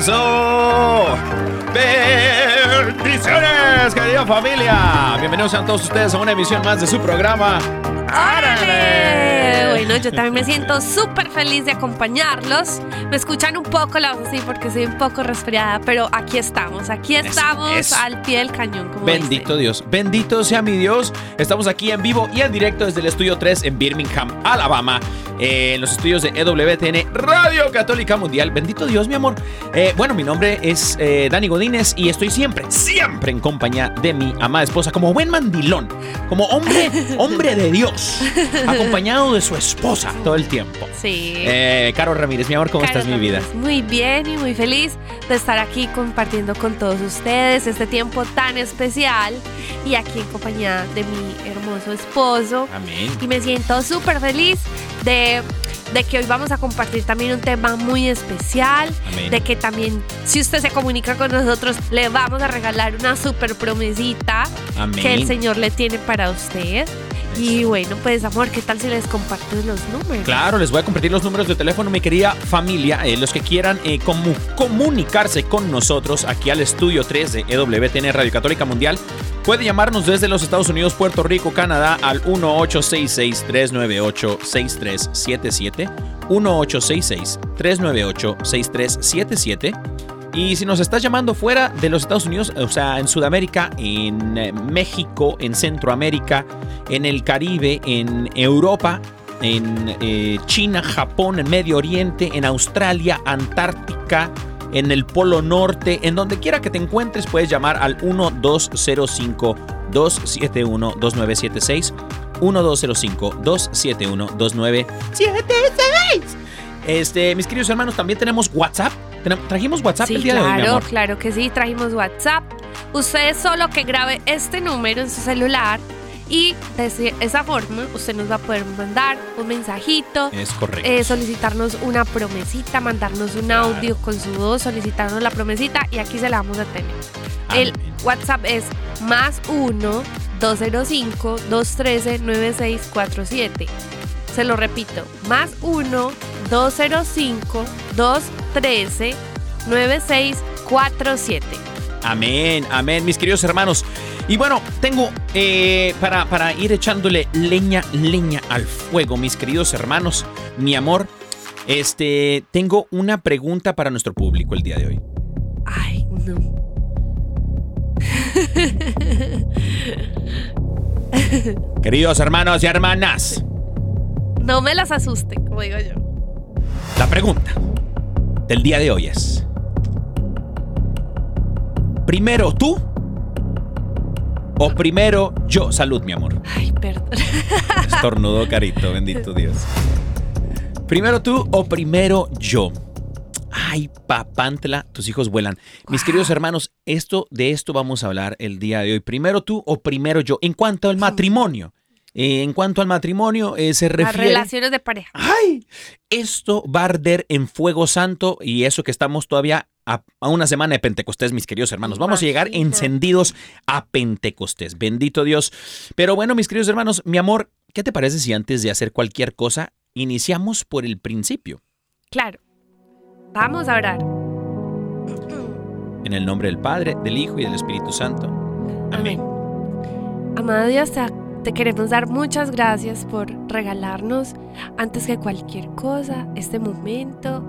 ¡Eso! ¡Bendiciones, querida familia! Bienvenidos a todos ustedes a una emisión más de su programa. ¡Árale! Bueno, yo también me siento súper feliz de acompañarlos. Me escuchan un poco la voz así porque soy un poco resfriada, pero aquí estamos, aquí estamos eso. al pie del cañón, como Bendito Dios, bendito sea mi Dios. Estamos aquí en vivo y en directo desde el estudio 3 en Birmingham, Alabama, eh, en los estudios de EWTN Radio Católica Mundial. Bendito Dios, mi amor. Eh, bueno, mi nombre es eh, Dani Godínez y estoy siempre, siempre en compañía de mi amada esposa, como buen mandilón, como hombre, hombre de Dios, acompañado de su esposa todo el tiempo. Sí. Eh, Caro Ramírez, mi amor, ¿cómo Caro estás, mi vida? Ramírez, Muy bien y muy feliz de estar aquí compartiendo con todos ustedes este tiempo tan especial y aquí en compañía de mi hermoso esposo. Amén. Y me siento súper feliz de, de que hoy vamos a compartir también un tema muy especial. Amén. De que también, si usted se comunica con nosotros, le vamos a regalar una súper promesita Amén. que el Señor le tiene para usted. Y bueno, pues amor, ¿qué tal si les comparto los números? Claro, les voy a compartir los números de teléfono, mi querida familia. eh, los que quieran eh, comu- comunicarse con nosotros aquí al estudio 3 de EWTN Radio Católica Mundial, puede llamarnos desde los Estados Unidos, Puerto Rico, Canadá al 1866-398-6377. 1866-398-6377. Y si nos estás llamando fuera de los Estados Unidos, o sea, en Sudamérica, en eh, México, en Centroamérica, en el Caribe, en Europa, en eh, China, Japón, en Medio Oriente, en Australia, Antártica, en el Polo Norte, en donde quiera que te encuentres, puedes llamar al 1205-271-2976. 1205-271-2976. Este, mis queridos hermanos, también tenemos WhatsApp. Trajimos WhatsApp Sí, el día de hoy, claro, claro que sí, trajimos WhatsApp. Usted solo que grabe este número en su celular y de esa forma usted nos va a poder mandar un mensajito, Es correcto. eh, solicitarnos una promesita, mandarnos un Claro. audio con su voz, solicitarnos la promesita y aquí se la vamos a tener. El. WhatsApp es más 1 205 213 9647. Se lo repito, más 1 205 213 9647. Amén, amén, mis queridos hermanos. Y bueno, tengo eh, para, para ir echándole leña, leña al fuego, mis queridos hermanos, mi amor. Este, tengo una pregunta para nuestro público el día de hoy. Ay, no. Queridos hermanos y hermanas, No me las asuste, como digo yo. La pregunta del día de hoy es: ¿Primero tú o primero yo? Salud, mi amor. Ay, perdón. Estornudó carito, bendito Dios. ¿Primero tú o primero yo? Ay, papantla, tus hijos vuelan. Mis queridos hermanos, esto, de esto vamos a hablar el día de hoy. ¿Primero tú o primero yo? En cuanto al matrimonio. Eh, en cuanto al matrimonio, eh, se Las refiere... relaciones de pareja. ¡Ay! Esto va a arder en fuego santo y eso que estamos todavía a, a una semana de Pentecostés, mis queridos hermanos. Vamos a llegar encendidos a Pentecostés. Bendito Dios. Pero bueno, mis queridos hermanos, mi amor, ¿qué te parece si antes de hacer cualquier cosa iniciamos por el principio? Claro. Vamos a orar. En el nombre del Padre, del Hijo y del Espíritu Santo. Amén. Amado Dios, te, te queremos dar muchas gracias por regalarnos, antes que cualquier cosa, este momento,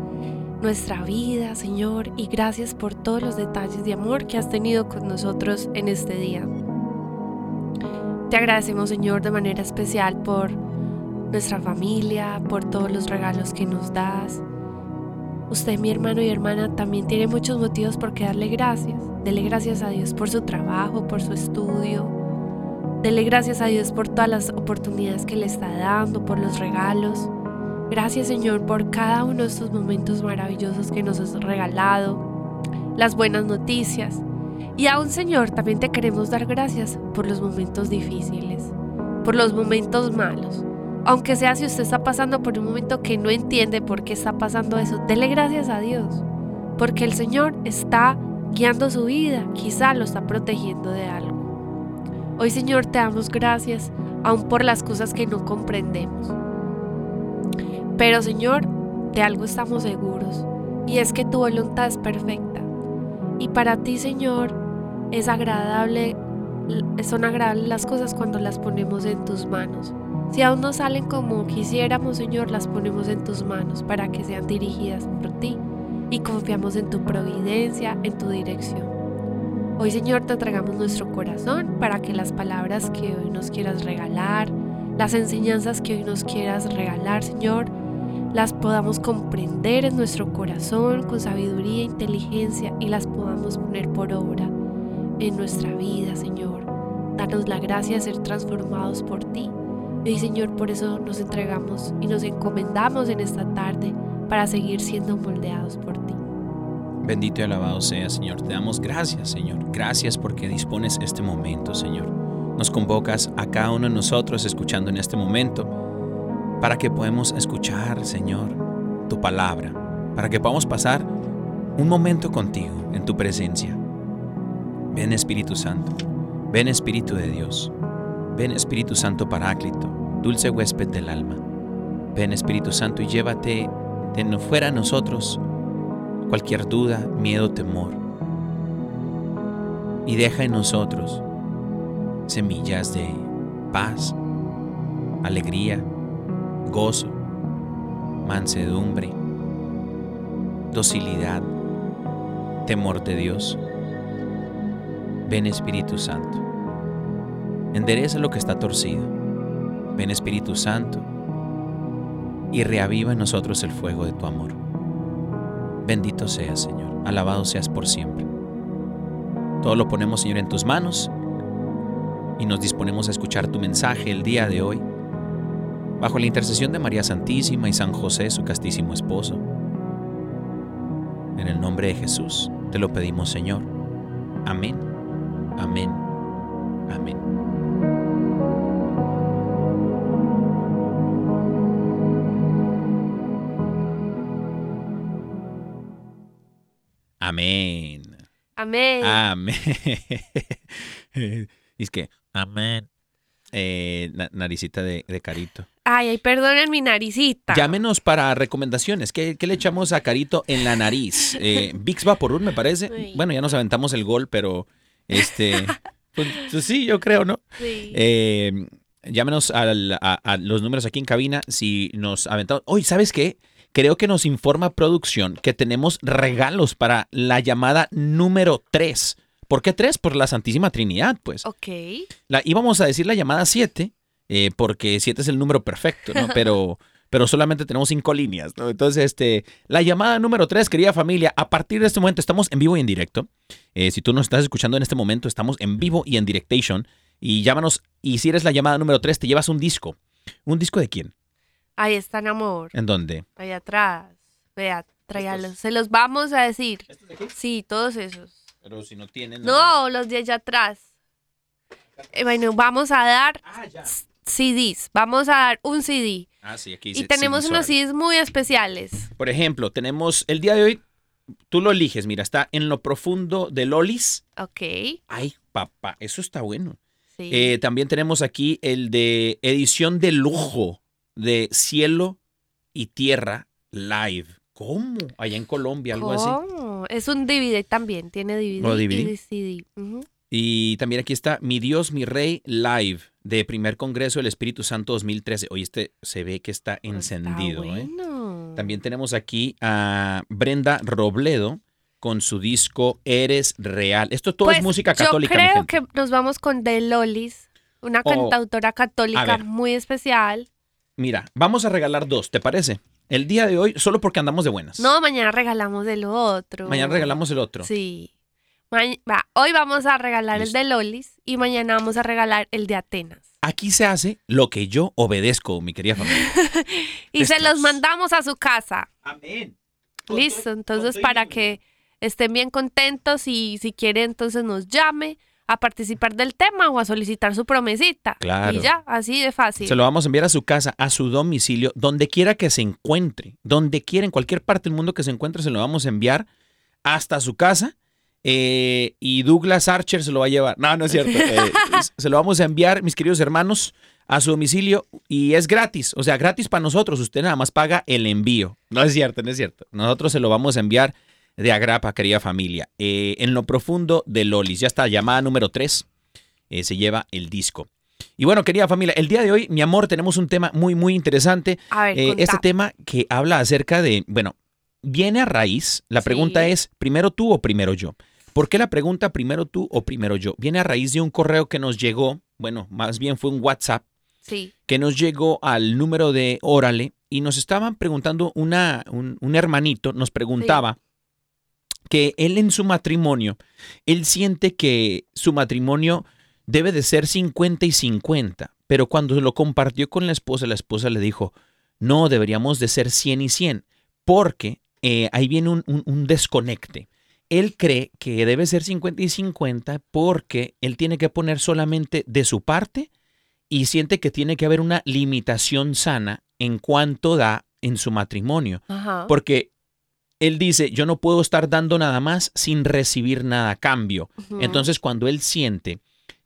nuestra vida, Señor, y gracias por todos los detalles de amor que has tenido con nosotros en este día. Te agradecemos, Señor, de manera especial por nuestra familia, por todos los regalos que nos das. Usted, mi hermano y hermana, también tiene muchos motivos por qué darle gracias. Dele gracias a Dios por su trabajo, por su estudio. Dele gracias a Dios por todas las oportunidades que le está dando, por los regalos. Gracias, Señor, por cada uno de estos momentos maravillosos que nos has regalado, las buenas noticias. Y aún, Señor, también te queremos dar gracias por los momentos difíciles, por los momentos malos. Aunque sea si usted está pasando por un momento que no entiende por qué está pasando eso, dele gracias a Dios, porque el Señor está guiando su vida, quizá lo está protegiendo de algo. Hoy, Señor, te damos gracias, aún por las cosas que no comprendemos. Pero, Señor, de algo estamos seguros, y es que tu voluntad es perfecta. Y para ti, Señor, es agradable, son agradables las cosas cuando las ponemos en tus manos. Si aún no salen como quisiéramos, Señor, las ponemos en tus manos para que sean dirigidas por ti y confiamos en tu providencia, en tu dirección. Hoy, Señor, te entregamos nuestro corazón para que las palabras que hoy nos quieras regalar, las enseñanzas que hoy nos quieras regalar, Señor, las podamos comprender en nuestro corazón con sabiduría e inteligencia y las podamos poner por obra en nuestra vida, Señor. Danos la gracia de ser transformados por ti. Y Señor, por eso nos entregamos y nos encomendamos en esta tarde para seguir siendo moldeados por ti. Bendito y alabado sea, Señor. Te damos gracias, Señor. Gracias porque dispones este momento, Señor. Nos convocas a cada uno de nosotros escuchando en este momento para que podamos escuchar, Señor, tu palabra, para que podamos pasar un momento contigo en tu presencia. Ven Espíritu Santo, ven Espíritu de Dios, ven Espíritu Santo Paráclito, dulce huésped del alma. Ven Espíritu Santo y llévate de fuera nosotros cualquier duda, miedo, temor. Y deja en nosotros semillas de paz, alegría, gozo, mansedumbre, docilidad, temor de Dios. Ven Espíritu Santo. Endereza lo que está torcido. Ven Espíritu Santo y reaviva en nosotros el fuego de tu amor. Bendito seas, Señor. Alabado seas por siempre. Todo lo ponemos, Señor, en tus manos y nos disponemos a escuchar tu mensaje el día de hoy, bajo la intercesión de María Santísima y San José, su castísimo esposo. En el nombre de Jesús te lo pedimos, Señor. Amén, amén, amén. Amén. Amén. Amén. es que, amén. Eh, na- naricita de, de Carito. Ay, ay, perdonen mi naricita. Llámenos para recomendaciones. ¿Qué, qué le echamos a Carito en la nariz? Eh, Vicks Vaporub, me parece. Ay. Bueno, ya nos aventamos el gol, pero este. Pues, pues sí, yo creo, ¿no? Sí. Eh, llámenos al- a, a los números aquí en cabina si nos aventamos. Oye, ¿sabes qué? Creo que nos informa producción que tenemos regalos para la llamada número 3. ¿Por qué 3? Por la Santísima Trinidad, pues. ok. La, íbamos a decir la llamada 7, eh, porque 7 es el número perfecto, ¿no? Pero, pero solamente tenemos 5 líneas, ¿no? Entonces, este, la llamada número 3, querida familia, a partir de este momento estamos en vivo y en directo. Eh, si tú nos estás escuchando en este momento, estamos en vivo y en directation. Y llámanos, y si eres la llamada número 3, te llevas un disco. ¿Un disco de quién? Ahí están, amor. ¿En dónde? Allá atrás. Vea, tráigalos. Se los vamos a decir. Sí, todos esos. Pero si no tienen... No, los de allá atrás. Eh, bueno, vamos a dar Ah, ya. CDs. Vamos a dar un CD. Ah, sí, aquí Y tenemos CD unos. CDs muy especiales. Por ejemplo, tenemos el día de hoy, tú lo eliges, mira, está en lo profundo de Lolis. Ok. Ay, papá, eso está bueno. Sí. Eh, también tenemos aquí el de edición de lujo de Cielo y Tierra Live. ¿Cómo? Allá en Colombia, algo así. ¿Cómo? es un DVD también, tiene DVD, DVD. y CD. Y también aquí está Mi Dios, mi Rey Live de Primer Congreso del Espíritu Santo 2013. Oye, este se ve que está encendido. Está ¿eh? También tenemos aquí a Brenda Robledo con su disco Eres Real. Esto todo es Pues, música católica, Yo mi creo gente. que nos vamos con The Lolis, una Oh, cantautora católica muy especial. Mira, vamos a regalar dos, ¿te parece? El día de hoy, solo porque andamos de buenas. No, mañana regalamos el otro. Mañana regalamos el otro. Sí. Ma- va, hoy vamos a regalar Listo. el de Lolis y mañana vamos a regalar el de Atenas. Aquí se hace lo que yo obedezco, mi querida familia. Y se los mandamos a su casa. Amén. Listo, entonces para que estén bien contentos y si quiere entonces nos llame a participar del tema o a solicitar su promesita. Claro. Y ya, así de fácil. Se lo vamos a enviar a su casa, a su domicilio, donde quiera que se encuentre, donde quiera, en cualquier parte del mundo que se encuentre, se lo vamos a enviar hasta su casa. eh, y Douglas Archer se lo va a llevar. No, no es cierto. eh, se lo vamos a enviar, mis queridos hermanos, a su domicilio y es gratis. O sea, gratis para nosotros. Usted nada más paga el envío. No es cierto, no es cierto. Nosotros se lo vamos a enviar de agrapa, querida familia. Eh, en lo profundo de Lolis. Ya está, llamada número 3. se lleva el disco. Y bueno, querida familia, el día de hoy, mi amor, tenemos un tema muy, muy interesante. A ver, Eh, este tema que habla acerca de, bueno, viene a raíz, la Sí. pregunta es, ¿primero tú o primero yo? ¿Por qué la pregunta primero tú o primero yo? Viene a raíz de un correo que nos llegó, bueno, más bien fue un WhatsApp Sí, que nos llegó al número de Órale y nos estaban preguntando, una, un, un hermanito nos preguntaba que él en su matrimonio, él siente que su matrimonio debe de ser 50 y 50, pero cuando lo compartió con la esposa, la esposa le dijo, no, deberíamos de ser 100 y 100, porque eh, ahí viene un, un- un desconecte. Él cree que debe ser 50 y 50 porque él tiene que poner solamente de su parte y siente que tiene que haber una limitación sana en cuanto da en su matrimonio. ajá. Porque él dice, yo no puedo estar dando nada más sin recibir nada a cambio. Entonces cuando él siente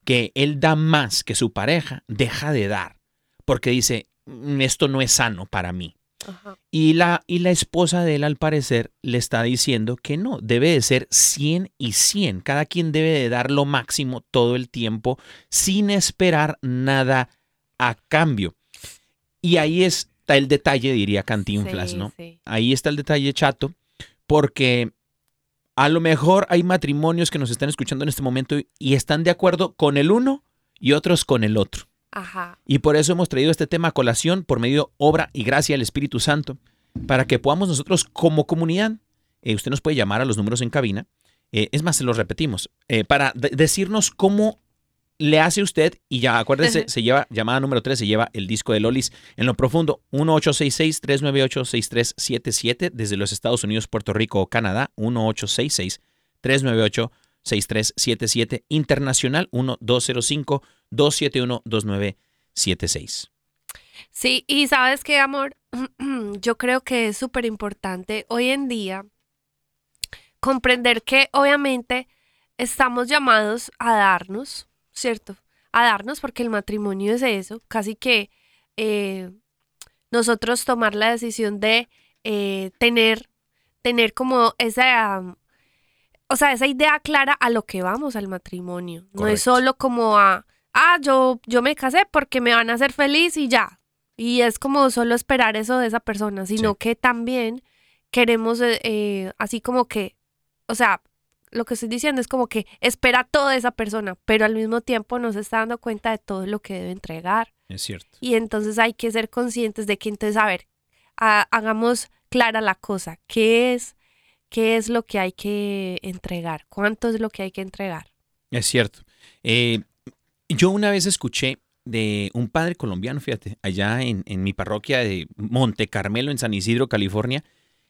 que él da más que su pareja, deja de dar. Porque dice, "Mm, esto no es sano para mí. Ajá. Y la, y la esposa de él, al parecer, le está diciendo que no, debe de ser 100 y 100. Cada quien debe de dar lo máximo todo el tiempo sin esperar nada a cambio. Y ahí está el detalle, diría Cantinflas, Sí, ¿no? sí. Ahí está el detalle chato, porque a lo mejor hay matrimonios que nos están escuchando en este momento y están de acuerdo con el uno y otros con el otro. Ajá. Y por eso hemos traído este tema a colación por medio obra y gracia del Espíritu Santo, para que podamos nosotros como comunidad, eh, usted nos puede llamar a los números en cabina, eh, es más, se los repetimos, eh, para de- decirnos cómo le hace usted, y ya acuérdese, se lleva, llamada número 3, se lleva el disco de Lolis. En lo profundo, 1866-398-6377, desde los Estados Unidos, Puerto Rico o Canadá, 1866-398-6377, internacional, 1205-271-2976. Sí, y sabes qué, amor, yo creo que es súper importante hoy en día comprender que obviamente estamos llamados a darnos, ¿cierto? A darnos porque el matrimonio es eso, casi que eh, nosotros tomar la decisión de eh, tener, tener como esa, um, o sea, esa idea clara a lo que vamos al matrimonio. No es solo como a, ah, yo, yo me casé porque me van a hacer feliz y ya. Y es como solo esperar eso de esa persona, sino Sí. que también queremos, eh, así como que, o sea, lo que estoy diciendo es como que espera todo de esa persona, pero al mismo tiempo no se está dando cuenta de todo lo que debe entregar. Es cierto. Y entonces hay que ser conscientes de que entonces, a ver, ha- hagamos clara la cosa, ¿qué es, qué es lo que hay que entregar? ¿Cuánto es lo que hay que entregar? Es cierto. Eh, yo una vez escuché de un padre colombiano, fíjate, allá en, en mi parroquia de Monte Carmelo, en San Isidro, California.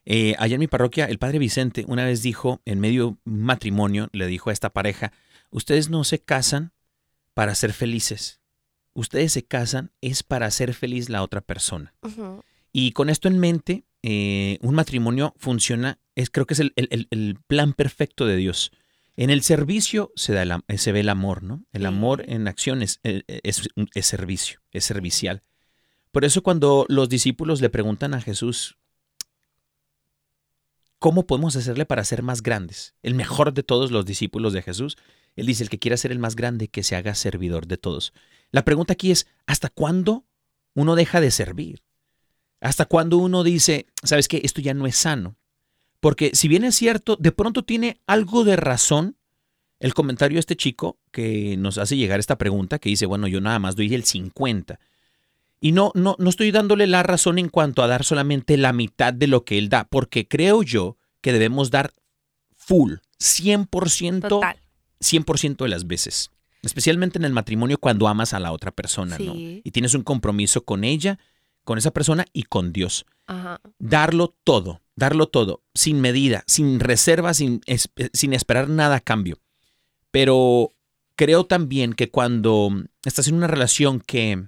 Eh, allá en mi parroquia, el padre Vicente una vez dijo, en medio de un matrimonio, le dijo a esta pareja, ustedes no se casan para ser felices. Ustedes se casan es para hacer feliz la otra persona. Y con esto en mente, eh, un matrimonio funciona, es, creo que es el, el- plan perfecto de Dios. En el servicio se, da el se ve el amor, ¿no? El amor en acción es, eh, es, un- es servicio, es servicial. Por eso cuando los discípulos le preguntan a Jesús, ¿cómo podemos hacerle para ser más grandes? El mejor de todos los discípulos de Jesús. Él dice, el que quiera ser el más grande, que se haga servidor de todos. La pregunta aquí es, ¿hasta cuándo uno deja de servir? ¿Hasta cuándo uno dice, sabes qué, esto ya no es sano? Porque si bien es cierto, de pronto tiene algo de razón el comentario de este chico que nos hace llegar esta pregunta, que dice, bueno, yo nada más doy el 50. Y no, no, no estoy dándole la razón en cuanto a dar solamente la mitad de lo que él da, porque creo yo que debemos dar full, 100%, Total. 100% de las veces. Especialmente en el matrimonio cuando amas a la otra persona, ¿no? Y tienes un compromiso con ella, con esa persona y con Dios. Ajá. Darlo todo, darlo todo, sin medida, sin reserva, sin, es- sin esperar nada a cambio. Pero creo también que cuando estás en una relación que,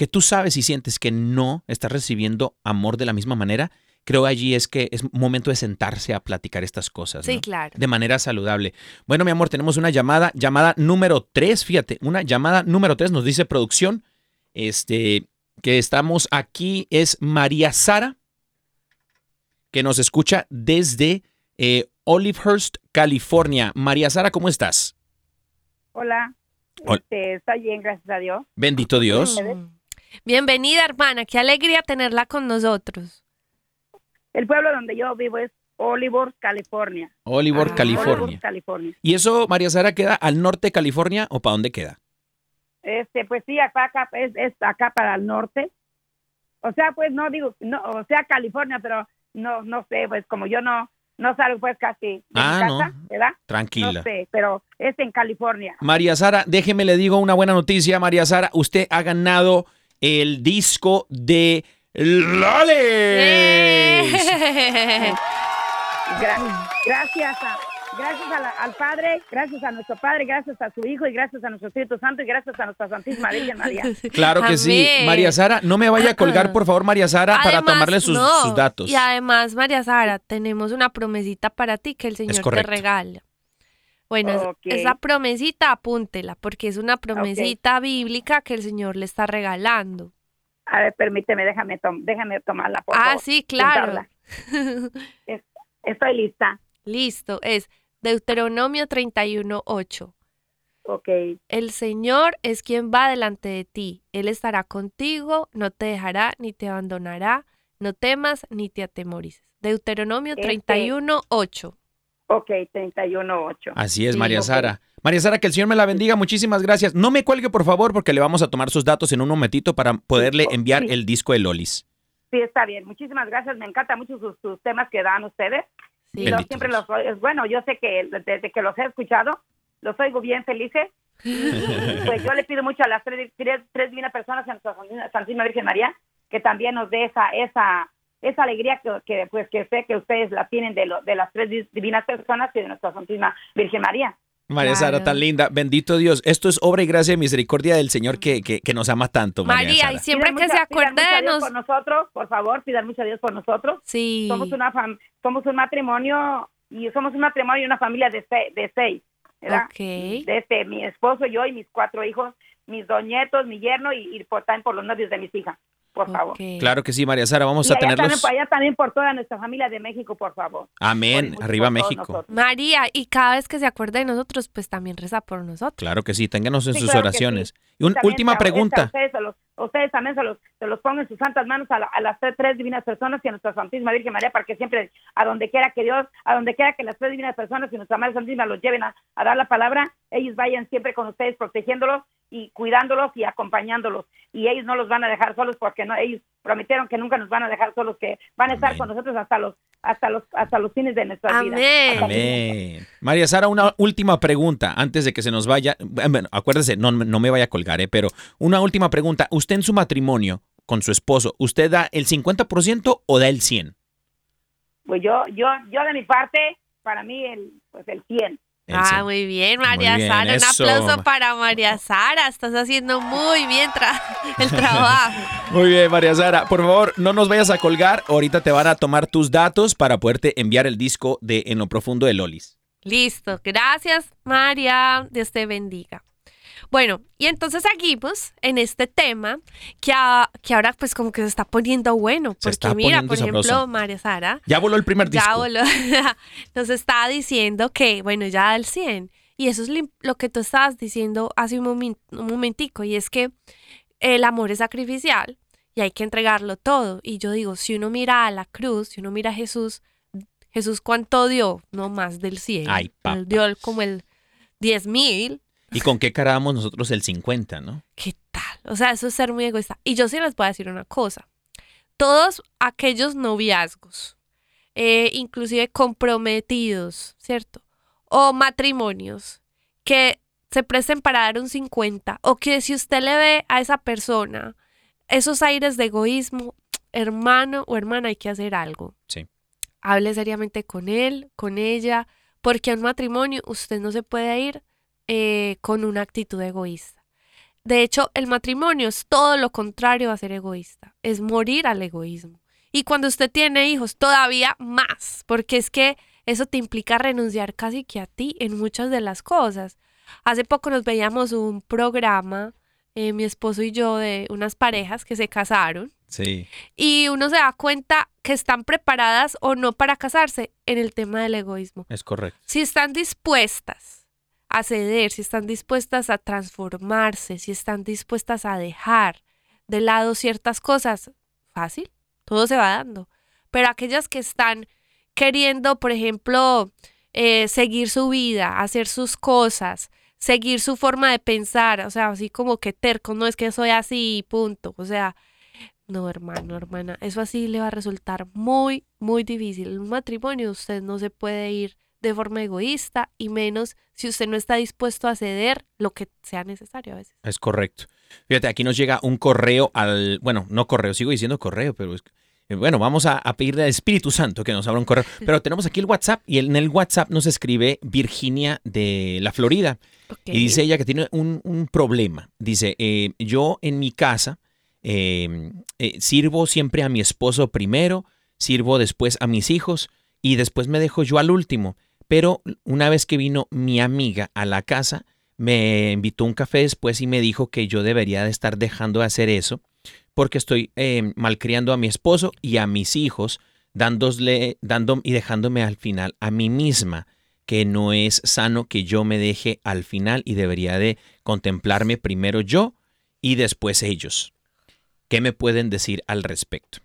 que tú sabes y sientes que no estás recibiendo amor de la misma manera, creo allí es que es momento de sentarse a platicar estas cosas. Sí, ¿no? claro. de manera saludable. Bueno, mi amor, tenemos una llamada, llamada número 3, fíjate, una llamada número 3 nos dice producción, este, que estamos aquí es María Sara, que nos escucha desde eh, Olivehurst, California. María Sara, ¿cómo estás? Hola. Hola. Este, está bien, gracias a Dios. Bendito Dios. Bienvenida, hermana. Qué alegría tenerla con nosotros. El pueblo donde yo vivo es Olivos, California. Oliver, Ah. California. Olivos, California. ¿Y eso, María Sara, queda al norte de California o para dónde queda? Este, pues sí, acá, acá es, es acá para el norte. O sea, pues no digo, no, o sea, California, pero no, no sé, pues como yo no, no salgo pues casi de Ah, mi casa, no. ¿verdad? Tranquila. No sé, pero es en California. María Sara, déjeme le digo una buena noticia. María Sara, usted ha ganado el disco de. Gra- gracias a, gracias a la- al Padre, gracias a nuestro Padre, gracias a su Hijo y gracias a nuestro Espíritu Santo y gracias a nuestra Santísima Virgen María. Claro que sí. María Sara, no me vaya a colgar, por favor, María Sara, para tomarle sus, no, sus datos. Y además, María Sara, tenemos una promesita para ti que el Señor te regala. Bueno, es- Ok. esa promesita apúntela, porque es una promesita bíblica que el Señor le está regalando. A ver, permíteme, déjame, tom- déjame tomarla. Por ah, favor, sí, claro. apuntarla. Estoy lista. Listo, es Deuteronomio 31.8. Ok, El Señor es quien va delante de ti. Él estará contigo, no te dejará ni te abandonará. No temas ni te atemorices. Deuteronomio Este- 31.8. ok, 31.8. Así es, Sí, María. Sara. María Sara, que el Señor me la bendiga. Muchísimas gracias. No me cuelgue, por favor, porque le vamos a tomar sus datos en un momentito para poderle enviar Sí. el disco de Lolis. Sí, está bien. Muchísimas gracias. Me encantan mucho sus, sus temas que dan ustedes. Sí. Yo siempre los oigo. Bueno, yo sé que desde que los he escuchado, los oigo bien felices. Pues yo le pido mucho a las tres, tres, tres divinas personas en nuestra Santísima Virgen María que también nos dé esa esa esa alegría que, que, pues que sé que ustedes la tienen de, lo, de las tres di- divinas personas y de nuestra Santísima Virgen María. María Sara, tan linda. Bendito Dios. Esto es obra y gracia y misericordia del Señor que, que, que nos ama tanto, María, María, Sara. y siempre Pidan que mucho- se acuerde de nos... por nosotros, por favor, pidan mucho a Dios por nosotros. Sí. Somos una fam- somos un matrimonio y somos un matrimonio y una familia de, se- de seis, ¿verdad? Ok. de este, mi esposo, yo y mis cuatro hijos, mis dos nietos, mi yerno y, y por, también por los novios de mis hijas, por favor. Claro que sí, María Sara. Vamos Y a allá también, tenerlos. por allá también por toda nuestra familia de México, por favor. Amén. Por- Arriba por México. nosotros. María, y cada vez que se acuerde de nosotros, pues también reza por nosotros. Claro que sí. Ténganos en Sí, sus claro oraciones. sí. Y una También última pregunta. Ustedes, se los- ustedes también se los, se los pongan en sus santas manos a, la- a las tres, tres divinas personas y a nuestra Santísima Virgen María para que siempre, a donde quiera que Dios, a donde quiera que las tres divinas personas y nuestra Madre Santísima los lleven a, a dar la palabra, ellos vayan siempre con ustedes protegiéndolos y cuidándolos y acompañándolos. Y ellos no los van a dejar solos porque no ellos prometieron que nunca nos van a dejar solos, que van a estar Amén. con nosotros hasta los hasta los hasta los fines de nuestra vida. Amén. Amén. María Sara, una última pregunta antes de que se nos vaya. Bueno, acuérdese, no, no me vaya a colgar, ¿eh? pero una última pregunta. ¿Usted en su matrimonio con su esposo, usted da el 50% o da el 100%? Pues yo yo yo de mi parte, para mí el pues el 100. Ah, 100. muy bien, María bien, Sara. Un aplauso para María Sara. Estás haciendo muy bien tra- el trabajo. Muy bien, María Sara. Por favor, no nos vayas a colgar. Ahorita te van a tomar tus datos para poderte enviar el disco de En lo profundo de Lolis. Listo. Gracias, María. Dios te bendiga. Bueno, y entonces seguimos en este tema que, a- que ahora pues como que se está poniendo bueno. Porque está mira, por ejemplo, sabroso. María Sara Ya voló el primer disco. ya voló- nos está diciendo que, bueno, ya al 100. Y eso es lo que tú estabas diciendo hace un, momen- un momentico, y es que el amor es sacrificial y hay que entregarlo todo. Y yo digo, si uno mira a la cruz, si uno mira a Jesús, Jesús cuánto dio, no más del 100. Ay, dio como el 10 mil. ¿Y con qué cara damos nosotros el 50, no? ¿Qué tal? O sea, eso es ser muy egoísta. Y yo sí les voy a decir una cosa. Todos aquellos noviazgos, eh, inclusive comprometidos, ¿cierto? O matrimonios que se presten para dar un 50 o que si usted le ve a esa persona esos aires de egoísmo, hermano o hermana, hay que hacer algo. Sí. Hable seriamente con él, con ella, porque a un matrimonio usted no se puede ir eh, con una actitud egoísta. De hecho, el matrimonio es todo lo contrario a ser egoísta, es morir al egoísmo. Y cuando usted tiene hijos, todavía más, porque es que eso te implica renunciar casi que a ti en muchas de las cosas. Hace poco nos veíamos un programa, eh, mi esposo y yo, de unas parejas que se casaron Sí. y uno se da cuenta que están preparadas o no para casarse en el tema del egoísmo. Es correcto. Si están dispuestas a ceder, si están dispuestas a transformarse, si están dispuestas a dejar de lado ciertas cosas, fácil, todo se va dando. Pero aquellas que están queriendo, por ejemplo, eh, seguir su vida, hacer sus cosas, seguir su forma de pensar, o sea, así como que terco, no es que soy así, punto. O sea, no, hermano, hermana, eso así le va a resultar muy, muy difícil. En un matrimonio usted no se puede ir de forma egoísta y menos si usted no está dispuesto a ceder lo que sea necesario a veces. Es correcto. Fíjate, aquí nos llega un correo al. Bueno, no correo, sigo diciendo correo, pero es. eh, Bueno, vamos a, a pedirle al Espíritu Santo que nos abra un correo. Pero tenemos aquí el WhatsApp y en el WhatsApp nos escribe Virginia de la Florida. Y dice ella que tiene un, un problema. Dice, eh, yo en mi casa eh, eh, sirvo siempre a mi esposo primero, sirvo después a mis hijos y después me dejo yo al último. Pero una vez que vino mi amiga a la casa, me invitó a un café después y me dijo que yo debería de estar dejando de hacer eso porque estoy eh, malcriando a mi esposo y a mis hijos, dándole, dando y dejándome al final a mí misma que no es sano que yo me deje al final y debería de contemplarme primero yo y después ellos. ¿Qué me pueden decir al respecto?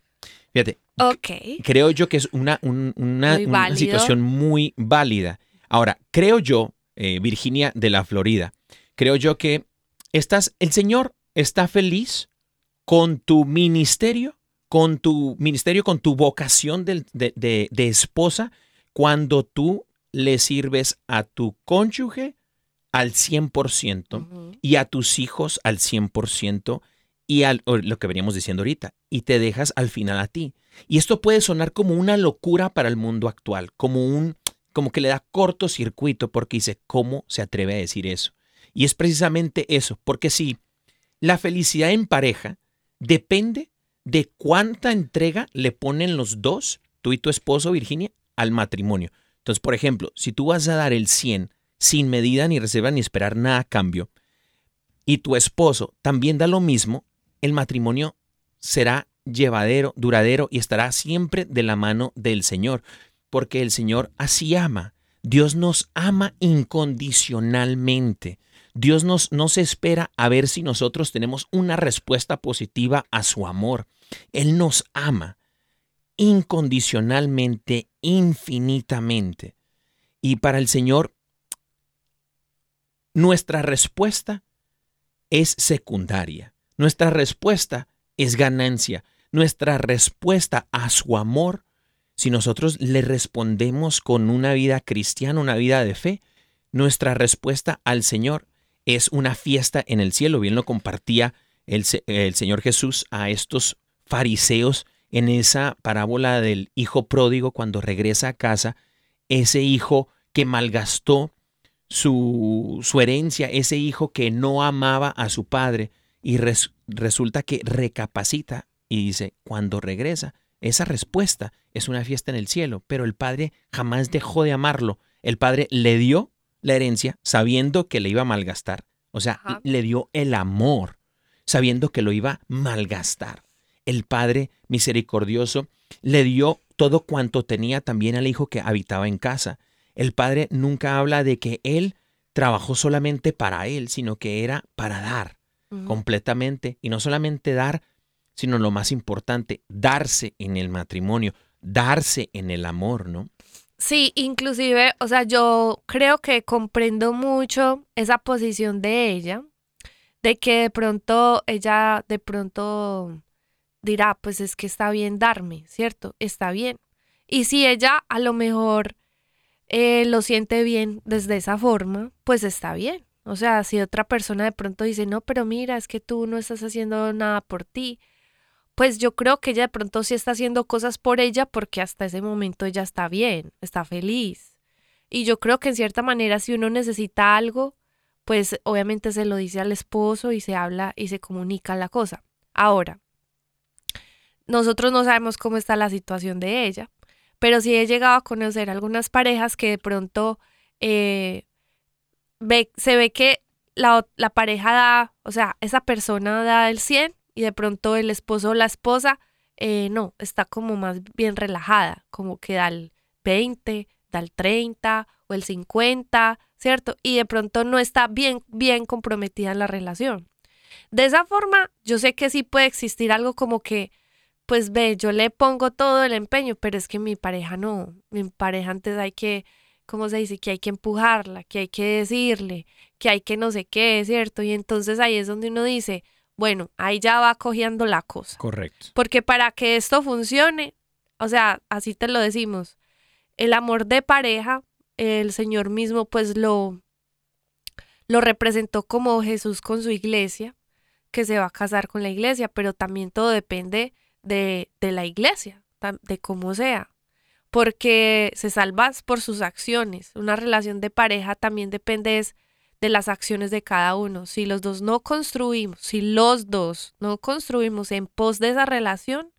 Fíjate, Ok. creo yo que es una, un- una, Muy una válido. situación muy válida. Ahora, creo yo, eh, Virginia de la Florida, creo yo que estás, el Señor está feliz con tu ministerio, con tu ministerio, con tu vocación de, de- de esposa, cuando tú le sirves a tu cónyuge al 100% Ujú. y a tus hijos al 100% y al, lo que veníamos diciendo ahorita, y te dejas al final a ti. Y esto puede sonar como una locura para el mundo actual, como un como que le da cortocircuito porque dice, ¿cómo se atreve a decir eso? Y es precisamente eso, porque si la felicidad en pareja depende de cuánta entrega le ponen los dos, tú y tu esposo, Virginia, al matrimonio. Entonces, por ejemplo, si tú vas a dar el 100 sin medida ni reserva ni esperar nada a cambio, y tu esposo también da lo mismo, el matrimonio será llevadero, duradero y estará siempre de la mano del Señor, porque el Señor así ama. Dios nos ama incondicionalmente. Dios nos, no se espera a ver si nosotros tenemos una respuesta positiva a su amor. Él nos ama incondicionalmente, infinitamente. Y para el Señor, nuestra respuesta es secundaria. Nuestra respuesta es ganancia. Nuestra respuesta a su amor, si nosotros le respondemos con una vida cristiana, una vida de fe, nuestra respuesta al Señor es una fiesta en el cielo. Bien lo compartía el, el Señor Jesús a estos fariseos en esa parábola del hijo pródigo cuando regresa a casa, ese hijo que malgastó su, su herencia, ese hijo que no amaba a su padre y res- resulta que recapacita y dice, cuando regresa, esa respuesta es una fiesta en el cielo, pero el padre jamás dejó de amarlo. El padre le dio la herencia sabiendo que le iba a malgastar. O sea, Ajá. le dio el amor, sabiendo que lo iba a malgastar. El Padre misericordioso le dio todo cuanto tenía también al hijo que habitaba en casa. El Padre nunca habla de que Él trabajó solamente para Él, sino que era para dar completamente. Y no solamente dar, sino lo más importante, darse en el matrimonio, darse en el amor, ¿no? Sí, inclusive, o sea, yo creo que comprendo mucho esa posición de ella, de que de pronto ella de pronto dirá, pues es que está bien darme, ¿cierto? Está bien. Y si ella a lo mejor eh, lo siente bien desde esa forma, pues está bien. O sea, si otra persona de pronto dice, no, pero mira, es que tú no estás haciendo nada por ti, pues yo creo que ella de pronto sí está haciendo cosas por ella porque hasta ese momento ella está bien, está feliz. Y yo creo que en cierta manera si uno necesita algo, pues obviamente se lo dice al esposo y se habla y se comunica la cosa. Ahora, nosotros no sabemos cómo está la situación de ella, pero sí he llegado a conocer algunas parejas que de pronto eh, se ve que la, la pareja da, o sea, esa persona da el 100 y de pronto el esposo o la esposa eh, no, está como más bien relajada, como que da el 20, da el 30 o el 50, ¿cierto? Y de pronto no está bien, bien comprometida en la relación. De esa forma, yo sé que sí puede existir algo como que, pues ve, yo le pongo todo el empeño, pero es que mi pareja no, mi pareja antes hay que, ¿cómo se dice? Que hay que empujarla, que hay que decirle, que hay que no sé qué, ¿cierto? Y entonces ahí es donde uno dice, bueno, ahí ya va cogiendo la cosa. Correcto. Porque para que esto funcione, o sea, así te lo decimos, el amor de pareja, el Señor mismo pues lo, lo representó como Jesús con su iglesia, que se va a casar con la iglesia, pero también todo depende de, de la iglesia, de cómo sea. Porque se salva por sus acciones. Una relación de pareja también depende es de las acciones de cada uno. Si los dos no construimos, si los dos no construimos en pos de esa relación,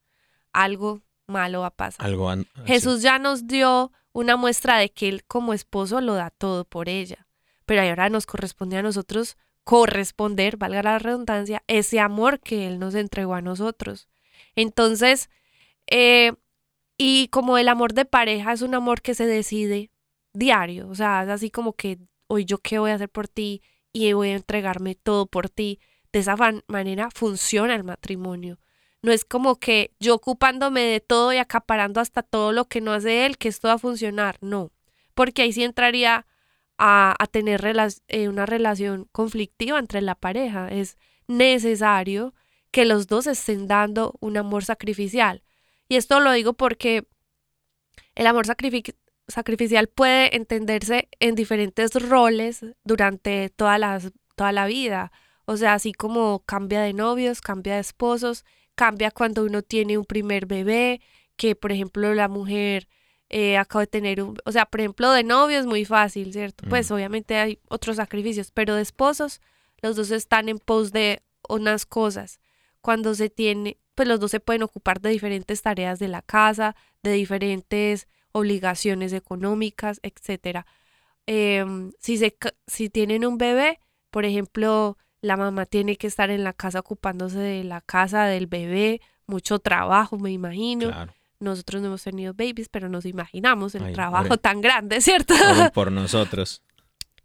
algo malo va a pasar. Algo así. Jesús ya nos dio una muestra de que él como esposo lo da todo por ella. Pero ahora nos corresponde a nosotros corresponder, valga la redundancia, ese amor que él nos entregó a nosotros. Entonces, eh, y como el amor de pareja es un amor que se decide diario, o sea, es así como que hoy yo qué voy a hacer por ti y voy a entregarme todo por ti. De esa manera funciona el matrimonio. No es como que yo ocupándome de todo y acaparando hasta todo lo que no hace él, que esto va a funcionar. No, porque ahí sí entraría a, a tener eh, una relación conflictiva entre la pareja. Es necesario que los dos estén dando un amor sacrificial. Y esto lo digo porque el amor sacrific- sacrificial puede entenderse en diferentes roles durante toda la, toda la vida. O sea, así como cambia de novios, cambia de esposos, cambia cuando uno tiene un primer bebé, que por ejemplo la mujer eh, acaba de tener un, o sea, por ejemplo de novio es muy fácil, ¿cierto? Pues Mm. obviamente hay otros sacrificios, pero de esposos los dos están en pos de unas cosas. Cuando se tiene, pues los dos se pueden ocupar de diferentes tareas de la casa, de diferentes obligaciones económicas, etcétera. Em, si, se, si tienen un bebé, por ejemplo, la mamá tiene que estar en la casa ocupándose de la casa del bebé, mucho trabajo, me imagino. Claro. Nosotros no hemos tenido babies, pero nos imaginamos el Ay, trabajo tan grande, ¿cierto? Por nosotros.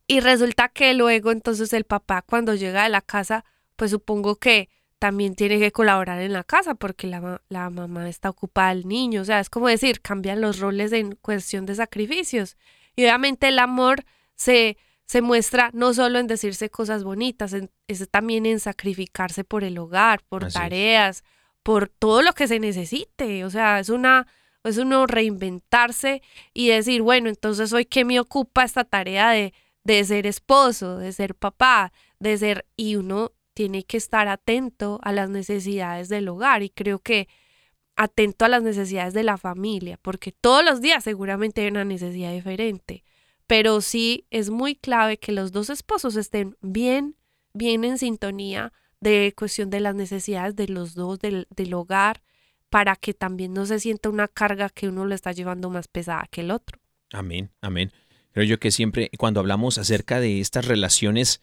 Y resulta que luego entonces el papá cuando llega de la casa, pues supongo que también tiene que colaborar en la casa porque la, la mamá está ocupada del niño. O sea, es como decir, cambian los roles en cuestión de sacrificios. Y obviamente el amor se, se muestra no solo en decirse cosas bonitas, en- es también en sacrificarse por el hogar, por Así es. tareas, por todo lo que se necesite. O sea, es una es uno reinventarse y decir, bueno, entonces hoy qué me ocupa esta tarea de, de ser esposo, de ser papá, de ser, y uno tiene que estar atento a las necesidades del hogar y creo que atento a las necesidades de la familia, porque todos los días seguramente hay una necesidad diferente, pero sí es muy clave que los dos esposos estén bien, bien en sintonía de cuestión de las necesidades de los dos del, del hogar, para que también no se sienta una carga que uno lo está llevando más pesada que el otro. Amén, amén. Creo yo que siempre cuando hablamos acerca de estas relaciones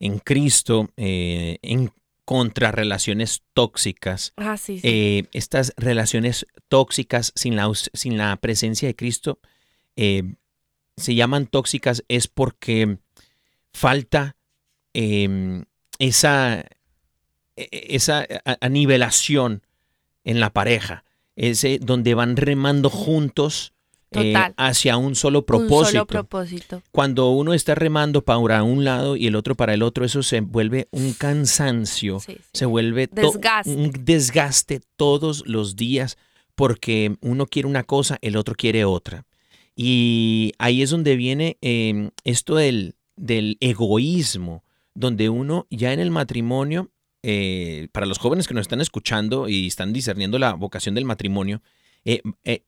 en Cristo eh, en contra relaciones tóxicas. Ah, sí, sí. Eh, estas relaciones tóxicas sin la, sin la presencia de Cristo eh, se llaman tóxicas es porque falta eh, esa, e- esa a- a nivelación en la pareja, ese donde van remando juntos eh, hacia un solo Un propósito solo propósito. cuando uno está remando para un lado y el otro para el otro, eso se vuelve un cansancio, Sí, sí. se vuelve Desgaste. un desgaste todos los días porque uno quiere una cosa, el otro quiere otra. Y ahí es donde viene eh, esto del, del egoísmo, donde uno ya en el matrimonio, eh, para los jóvenes que nos están escuchando y están discerniendo la vocación del matrimonio, eh, eh,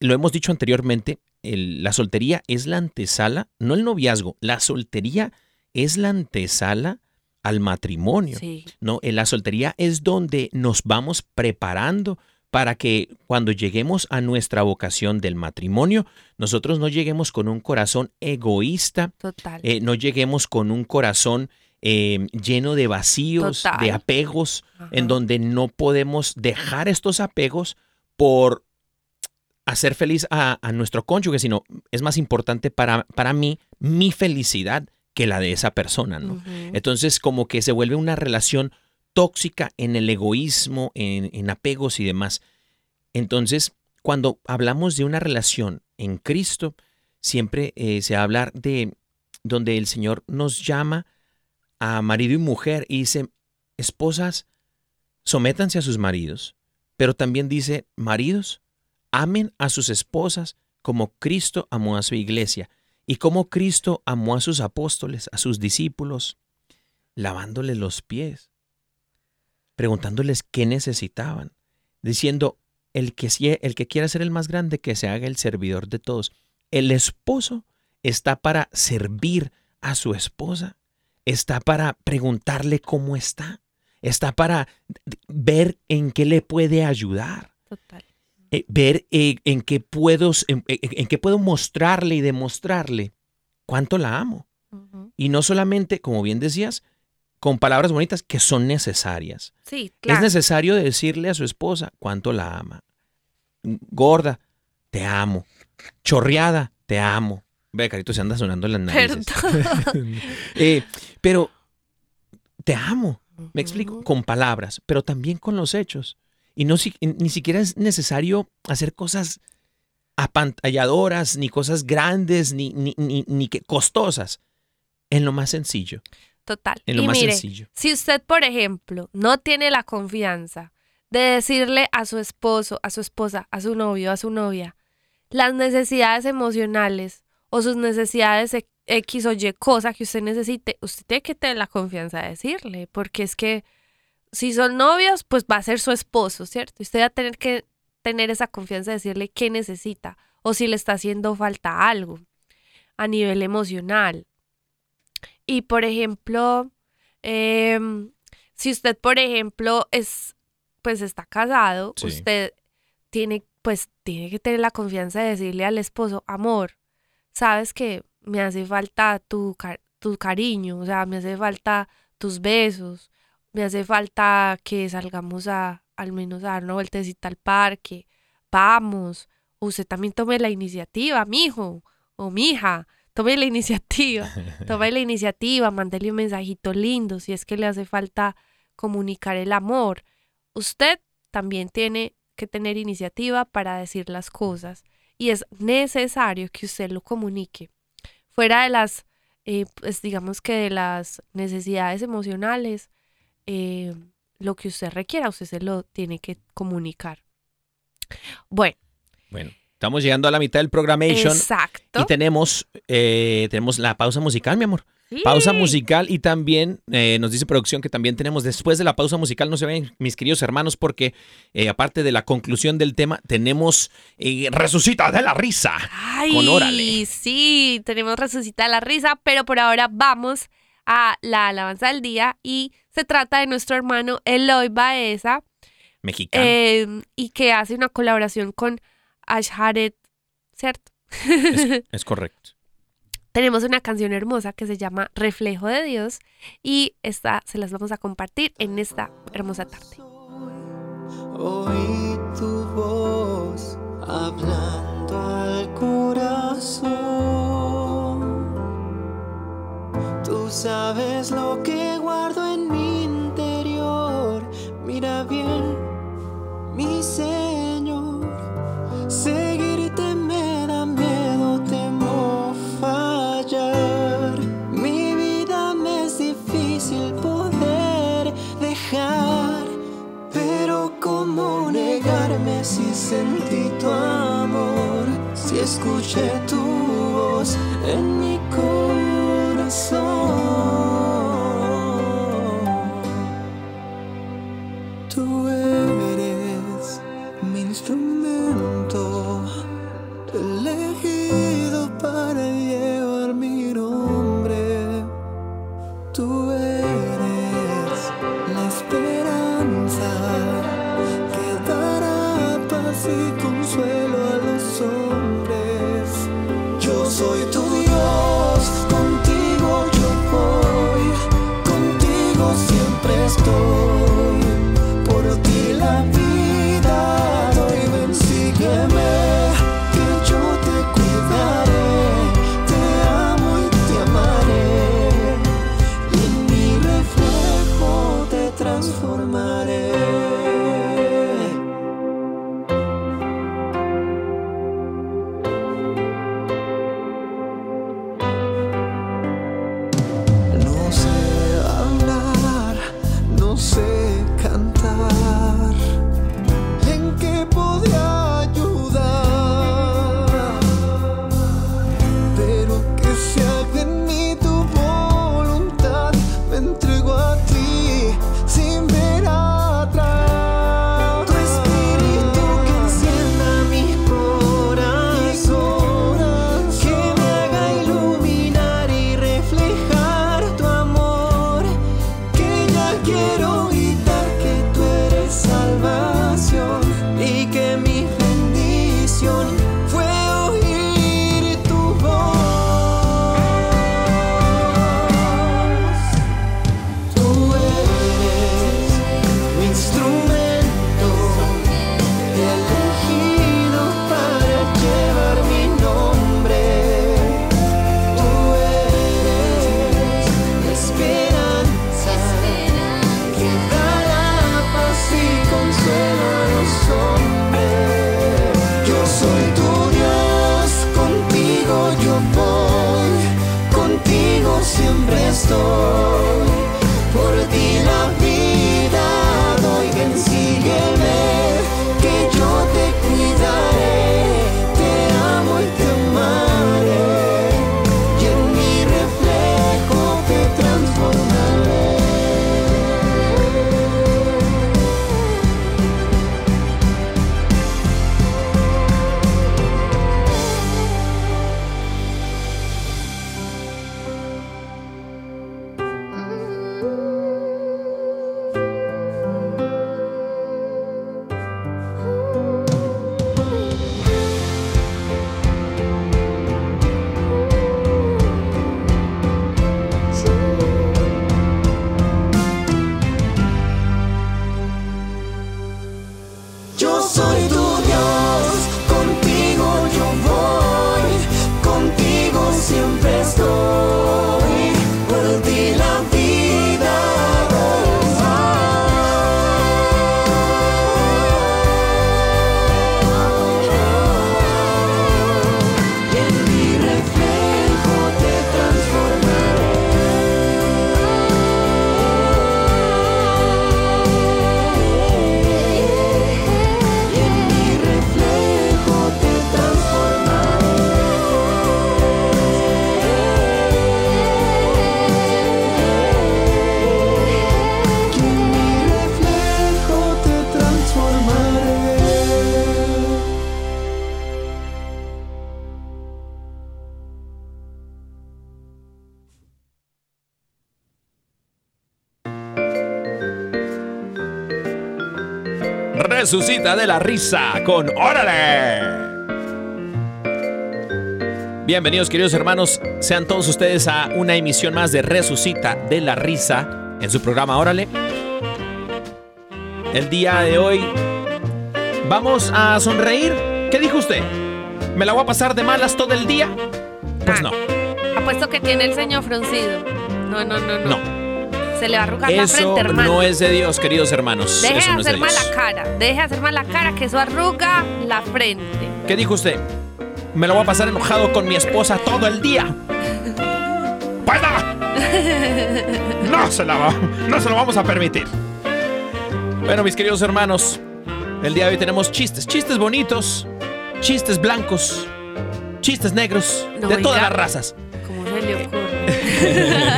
lo hemos dicho anteriormente, el- la soltería es la antesala, no el noviazgo, la soltería es la antesala al matrimonio. Sí. No, en la soltería es donde nos vamos preparando para que cuando lleguemos a nuestra vocación del matrimonio, nosotros no lleguemos con un corazón egoísta, Total. eh, no lleguemos con un corazón eh, lleno de vacíos, Total. de apegos, Ajá. en donde no podemos dejar estos apegos por hacer feliz a, a nuestro cónyuge, sino es más importante para, para mí mi felicidad que la de esa persona, ¿no? Entonces como que se vuelve una relación tóxica en el egoísmo, en, en apegos y demás. Entonces, cuando hablamos de una relación en Cristo, siempre eh, se habla de donde el Señor nos llama a marido y mujer y dice, esposas, sométanse a sus maridos, pero también dice, maridos, amen a sus esposas como Cristo amó a su iglesia y como Cristo amó a sus apóstoles, a sus discípulos, lavándoles los pies, preguntándoles qué necesitaban, diciendo, el que, el que quiera ser el más grande, que se haga el servidor de todos. El esposo está para servir a su esposa, está para preguntarle cómo está, está para ver en qué le puede ayudar Total. Eh, ver eh, en, qué puedo, en, en- qué puedo mostrarle y demostrarle cuánto la amo. Y no solamente, como bien decías, con palabras bonitas que son necesarias. Sí, Es claro. necesario decirle a su esposa cuánto la ama. Gorda, te amo. Chorreada, te amo. Ve, Carito, se anda sonando las narices. Eh, pero te amo, me explico, con palabras, pero también con los hechos. Y no si- ni siquiera es necesario hacer cosas apantalladoras, ni cosas grandes, ni, ni, ni, ni que costosas. En lo más sencillo, Total. en lo y más mire, sencillo. si usted, por ejemplo, no tiene la confianza de decirle a su esposo, a su esposa, a su novio, a su novia, las necesidades emocionales o sus necesidades e- X o Y cosa que usted necesite, usted tiene que tener la confianza de decirle, porque es que si son novios, pues va a ser su esposo, ¿cierto? Usted va a tener que tener esa confianza de decirle qué necesita o si le está haciendo falta algo a nivel emocional. Y por ejemplo, em, si usted, por ejemplo, es, pues está casado, Sí. usted tiene, pues tiene que tener la confianza de decirle al esposo, amor, sabes que me hace falta tu, tu cariño, o sea, me hace falta tus besos, me hace falta que salgamos a al menos a dar una vueltecita al parque, vamos, usted también tome la iniciativa, mijo o mija, tome la iniciativa, tome la iniciativa, mándele un mensajito lindo si es que le hace falta comunicar el amor. Usted también tiene que tener iniciativa para decir las cosas y es necesario que usted lo comunique. Fuera de las, eh, pues digamos que de las necesidades emocionales, eh, lo que usted requiera, usted se lo tiene que comunicar. Bueno, Bueno, estamos llegando a la mitad del programation exacto. y tenemos, eh, tenemos la pausa musical, mi amor. Pausa musical y también eh, nos dice producción que también tenemos después de la pausa musical, no se ven mis queridos hermanos, porque eh, aparte de la conclusión del tema, tenemos eh, Resucita de la risa. Ay, con Órale. sí, tenemos resucita la risa, pero por ahora vamos a la alabanza del día y se trata de nuestro hermano Eloy Baeza. Mexicano. Em, y que hace una colaboración con Asharet, ¿cierto? Es, correcto. Tenemos una canción hermosa que se llama Reflejo de Dios y esta se las vamos a compartir en esta hermosa tarde. Oí tu voz hablando al corazón. Tú sabes lo que guardo en sentí tu amor, si escuché tu voz en mi corazón. resucita de la risa con Órale. Bienvenidos queridos hermanos, sean todos ustedes a una emisión más de Resucita de la Risa en su programa Órale. El día de hoy vamos a sonreír. ¿Qué dijo usted? ¿Me la voy a pasar de malas todo el día? Pues ah. no. Apuesto que tiene el ceño fruncido. No, no, no. No. Se le va a arrugar la frente, hermano. no es de Dios, queridos hermanos. Deje Eso de no es de hacer mala cara. Deje de hacer mala cara, que eso arruga la frente. ¿Qué dijo usted? Me lo voy a pasar enojado con mi esposa todo el día. Pues no. No se, la va- no se lo vamos a permitir. Bueno, mis queridos hermanos, el día de hoy tenemos chistes, chistes bonitos, chistes blancos, chistes negros, No, de todas las razas. ¿Cómo se le ocurre?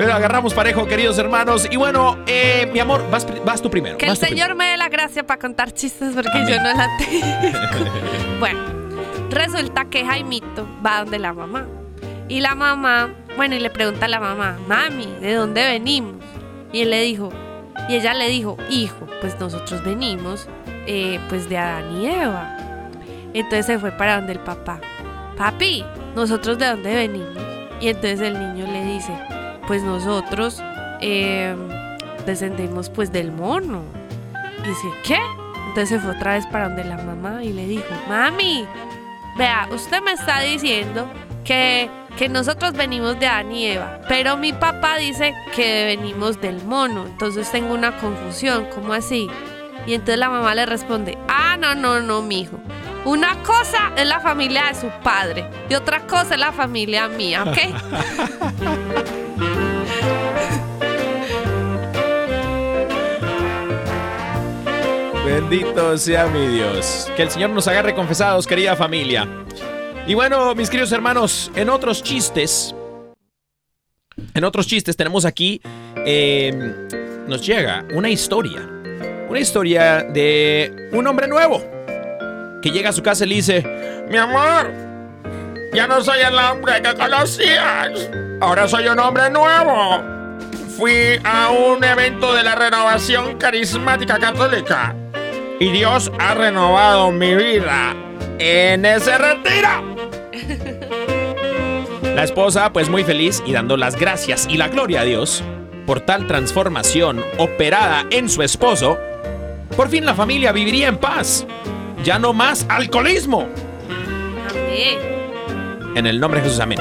Pero agarramos parejo, queridos hermanos. Y bueno, eh, mi amor, vas, vas tú primero. que el Señor me dé la gracia para contar chistes porque Amén. yo no la tengo. bueno, resulta que Jaimito va donde la mamá. Y la mamá, bueno, y le pregunta a la mamá, mami, ¿de dónde venimos? Y él le dijo, y ella le dijo, hijo, pues nosotros venimos eh, pues de Adán y Eva. Entonces se fue para donde el papá. Papi, ¿nosotros de dónde venimos? Y entonces el niño le dice, pues nosotros eh, descendemos pues del mono. Dice, ¿qué? Entonces se fue otra vez para donde la mamá y le dijo, mami, vea, usted me está diciendo que, que nosotros venimos de Adán y Eva, pero mi papá dice que venimos del mono, entonces tengo una confusión, ¿cómo así? Y entonces la mamá le responde, ah, no, no, no, mijo. Una cosa es la familia de su padre y otra cosa es la familia mía, ¿ok? Bendito sea mi Dios. Que el Señor nos agarre confesados, querida familia. Y bueno, mis queridos hermanos, en otros chistes, en otros chistes tenemos aquí, eh, nos llega una historia. Una historia de un hombre nuevo que llega a su casa y le dice, mi amor, ya no soy el hombre que conocías. Ahora soy un hombre nuevo. Fui a un evento de la renovación carismática católica y Dios ha renovado mi vida en ese retiro. La esposa, pues muy feliz y dando las gracias y la gloria a Dios por tal transformación operada en su esposo, por fin la familia viviría en paz. Ya no más alcoholismo. Amén. En el nombre de Jesús, amén.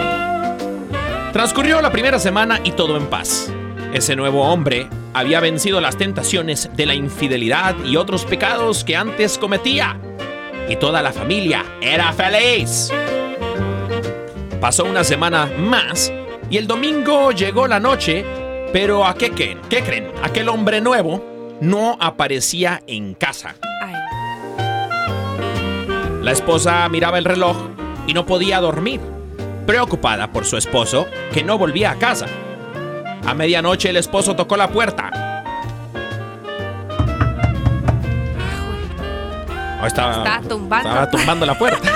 Transcurrió la primera semana y todo en paz. Ese nuevo hombre había vencido las tentaciones de la infidelidad y otros pecados que antes cometía. Y toda la familia era feliz. Pasó una semana más y el domingo llegó la noche, pero ¿a qué creen? ¿Qué creen? Aquel hombre nuevo no aparecía en casa. La esposa miraba el reloj y no podía dormir, preocupada por su esposo que no volvía a casa. A medianoche el esposo tocó la puerta. Oh, estaba, Estaba tumbando. estaba tumbando la puerta.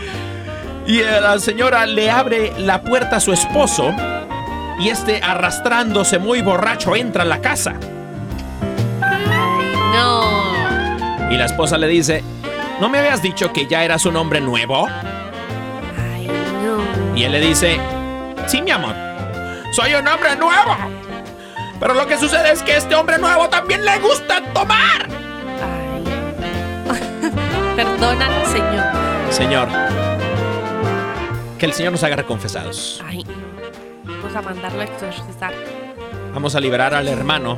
y eh, la señora le abre la puerta a su esposo y este arrastrándose muy borracho entra a la casa. no. Y la esposa le dice, ¿no me habías dicho que ya eras un hombre nuevo? Ay, no. Y él le dice, sí, mi amor, soy un hombre nuevo. Pero lo que sucede es que este hombre nuevo también le gusta tomar. Ay. Perdónalo, Señor. Señor, que el Señor nos haga reconfesados. Ay. Vamos a mandarlo a exorcizar. Vamos a liberar al hermano.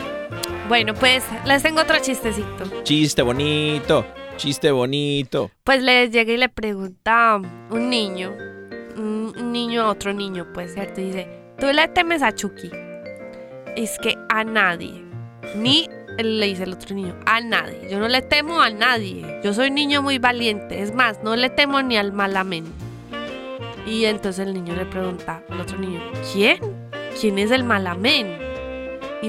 Bueno, pues les tengo otro chistecito. Chiste bonito, chiste bonito. Pues le llega y le pregunta un niño, un niño a otro niño, pues cierto, y dice, ¿tú le temes a Chucky? Es que a nadie, ni le dice el otro niño, a nadie, yo no le temo a nadie, yo soy niño muy valiente, es más, no le temo ni al malamen. Y entonces el niño le pregunta al otro niño, ¿quién? ¿Quién es el malamen? Y,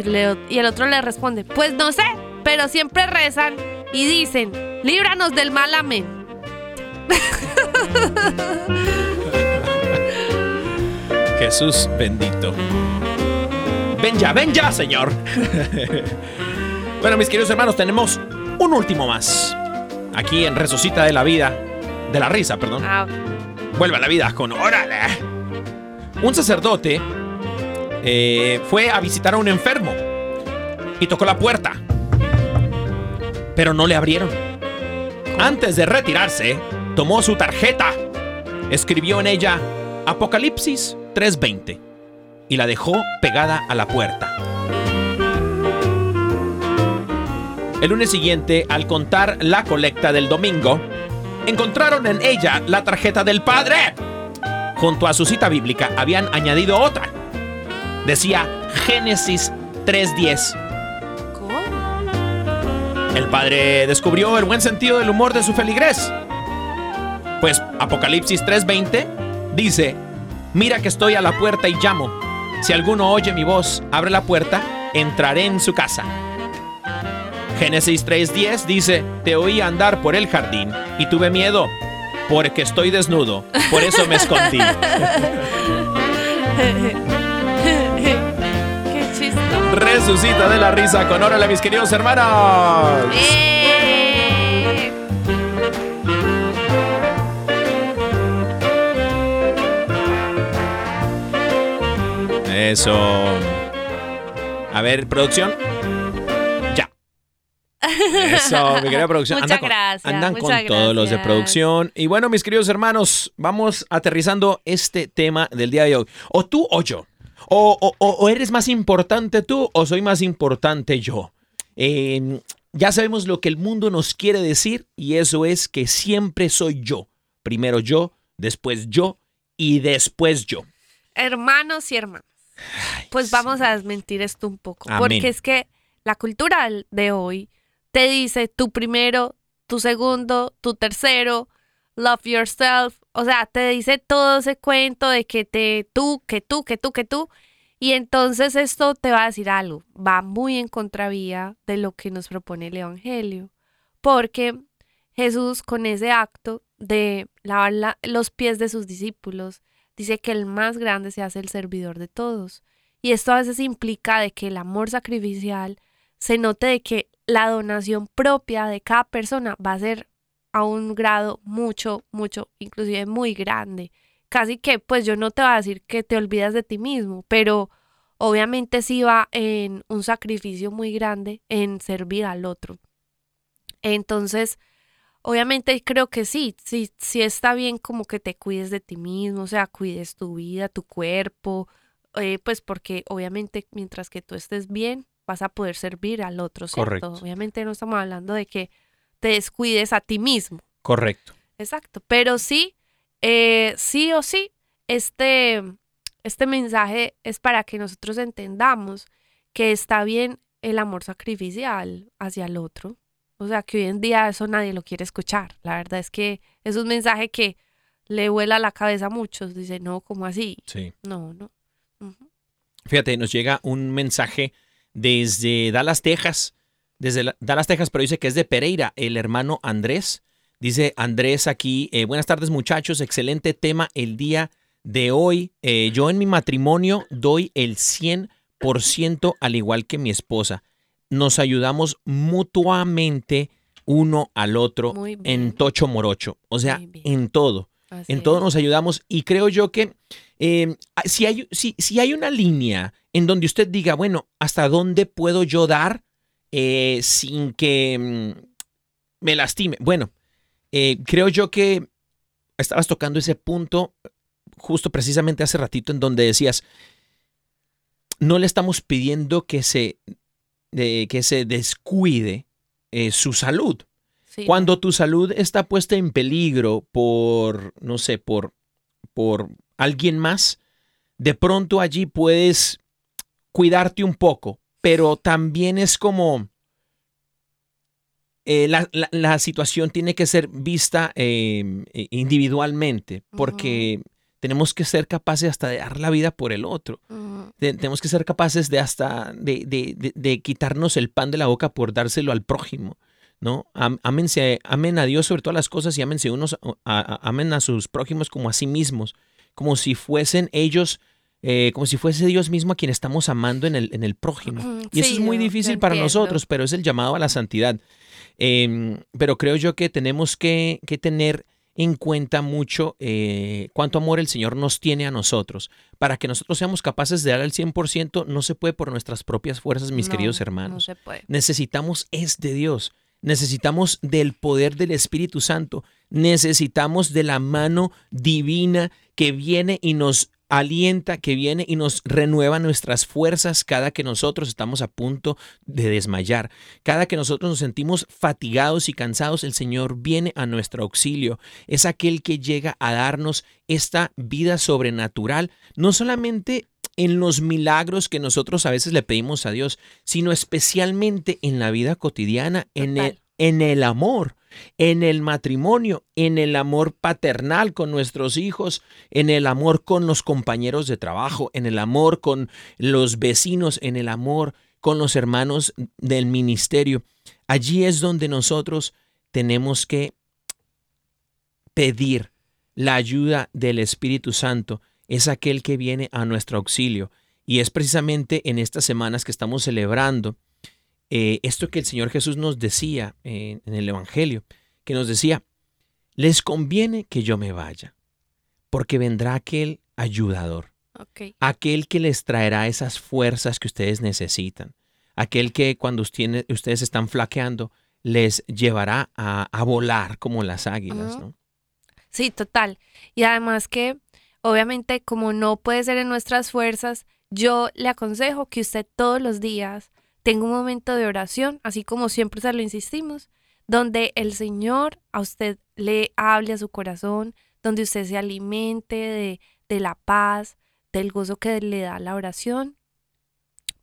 y el otro le responde, pues no sé, pero siempre rezan y dicen, líbranos del malamen. Jesús bendito. Ven ya, ven ya, Señor. bueno, mis queridos hermanos, tenemos un último más. Aquí en Resucita de la Vida, de la Risa, perdón. Ah, vuelve a la vida con órale. Un sacerdote eh, fue a visitar a un enfermo y tocó la puerta, pero no le abrieron. Antes de retirarse, tomó su tarjeta, escribió en ella Apocalipsis 3:20 y la dejó pegada a la puerta. El lunes siguiente, al contar la colecta del domingo, encontraron en ella la tarjeta del padre. Junto a su cita bíblica habían añadido otra. Decía Génesis 3:10. El padre descubrió el buen sentido del humor de su feligres. Pues Apocalipsis 3:20 dice, mira que estoy a la puerta y llamo. Si alguno oye mi voz, abre la puerta, entraré en su casa. Génesis 3:10 dice, te oí andar por el jardín y tuve miedo, porque estoy desnudo, por eso me escondí. Resucita de la risa con órale mis queridos hermanos. ¡Eh! Eso. A ver, producción. Ya. Eso, mi querida producción. Muchas Andan con- gracias, Andan con todos los de producción. Y bueno, mis queridos hermanos, vamos aterrizando este tema del día de hoy. O tú o yo. O, o- o- eres más importante tú o soy más importante yo. Eh, ya sabemos lo que el mundo nos quiere decir y eso es que siempre soy yo. Primero yo, después yo y después yo. Hermanos y hermanas. Pues vamos a desmentir esto un poco. Amén. Porque es que la cultura de hoy te dice tu primero, tu segundo, tu tercero, love yourself. O sea, te dice todo ese cuento de que te, tú, que tú, que tú, que tú. Y entonces esto te va a decir algo. Va muy en contravía de lo que nos propone el Evangelio. Porque Jesús con ese acto de lavar la- los pies de sus discípulos, dice que el más grande se hace el servidor de todos. Y esto a veces implica de que el amor sacrificial se note de que la donación propia de cada persona va a ser a un grado mucho, mucho, inclusive muy grande. Casi que, pues yo no te voy a decir que te olvidas de ti mismo, pero obviamente sí va en un sacrificio muy grande en servir al otro. Entonces, obviamente creo que sí, sí, sí está bien como que te cuides de ti mismo, o sea, cuides tu vida, tu cuerpo, eh, pues porque obviamente mientras que tú estés bien, vas a poder servir al otro, ¿cierto? Correcto. Obviamente no estamos hablando de que te descuides a ti mismo, Correcto. exacto, pero sí, eh, sí o sí, este, este mensaje es para que nosotros entendamos que está bien el amor sacrificial hacia el otro. O sea, que hoy en día eso nadie lo quiere escuchar. La verdad es que es un mensaje que le vuela la cabeza a muchos. Dice, no, ¿cómo así? Sí. No, no. Fíjate, nos llega un mensaje desde Dallas, Texas. Desde la- Dallas, Texas, pero dice que es de Pereira, el hermano Andrés. Dice Andrés aquí, eh, buenas tardes muchachos, excelente tema el día de hoy. Eh, yo en mi matrimonio doy el 100% al igual que mi esposa. Nos ayudamos mutuamente uno al otro en tocho morocho, o sea, en todo. Así En es. todo nos ayudamos y creo yo que eh, si, hay, si, si hay una línea en donde usted diga, bueno, ¿hasta dónde puedo yo dar eh, sin que mm, me lastime? Bueno, eh, creo yo que estabas tocando ese punto justo precisamente hace ratito en donde decías, no le estamos pidiendo que se, eh, que se descuide eh, su salud. Sí, Cuando tu salud está puesta en peligro por, no sé, por, por alguien más, de pronto allí puedes cuidarte un poco, pero también es como eh, la, la- la situación tiene que ser vista eh, eh, individualmente, porque tenemos que ser capaces hasta de dar la vida por el otro. Tenemos que ser capaces de hasta de, de- de- de quitarnos el pan de la boca por dárselo al prójimo. ¿no? Am- Ámense, amen a Dios sobre todas las cosas y ámense unos, a, a- amen a sus prójimos como a sí mismos, como si fuesen ellos, eh, como si fuese Dios mismo a quien estamos amando en el, en el prójimo. Y eso es muy difícil para nosotros, pero es el llamado a la santidad. Em, pero creo yo que tenemos que, que tener en cuenta mucho eh, cuánto amor el Señor nos tiene a nosotros. Para que nosotros seamos capaces de dar el 100%, no se puede por nuestras propias fuerzas, mis No, queridos No hermanos. se puede. Necesitamos es de Dios. Necesitamos del poder del Espíritu Santo. Necesitamos de la mano divina que viene y nos alienta, que viene y nos renueva nuestras fuerzas cada que nosotros estamos a punto de desmayar. Cada que nosotros nos sentimos fatigados y cansados, el Señor viene a nuestro auxilio. Es aquel que llega a darnos esta vida sobrenatural, no solamente en los milagros que nosotros a veces le pedimos a Dios, sino especialmente en la vida cotidiana, en el. En el amor, en el matrimonio, en el amor paternal con nuestros hijos, en el amor con los compañeros de trabajo, en el amor con los vecinos, en el amor con los hermanos del ministerio. Allí es donde nosotros tenemos que pedir la ayuda del Espíritu Santo. Es aquel que viene a nuestro auxilio. Y es precisamente en estas semanas que estamos celebrando eh, esto que el Señor Jesús nos decía en el Evangelio, que nos decía, les conviene que yo me vaya, porque vendrá aquel ayudador, aquel que les traerá esas fuerzas que ustedes necesitan, aquel que cuando ustedes están flaqueando, les llevará a, a volar como las águilas. Sí, total. Y además que, obviamente, como no puede ser en nuestras fuerzas, yo le aconsejo que usted todos los días tenga un momento de oración, así como siempre se lo insistimos, donde el Señor a usted le hable a su corazón, donde usted se alimente de, de la paz, del gozo que le da la oración,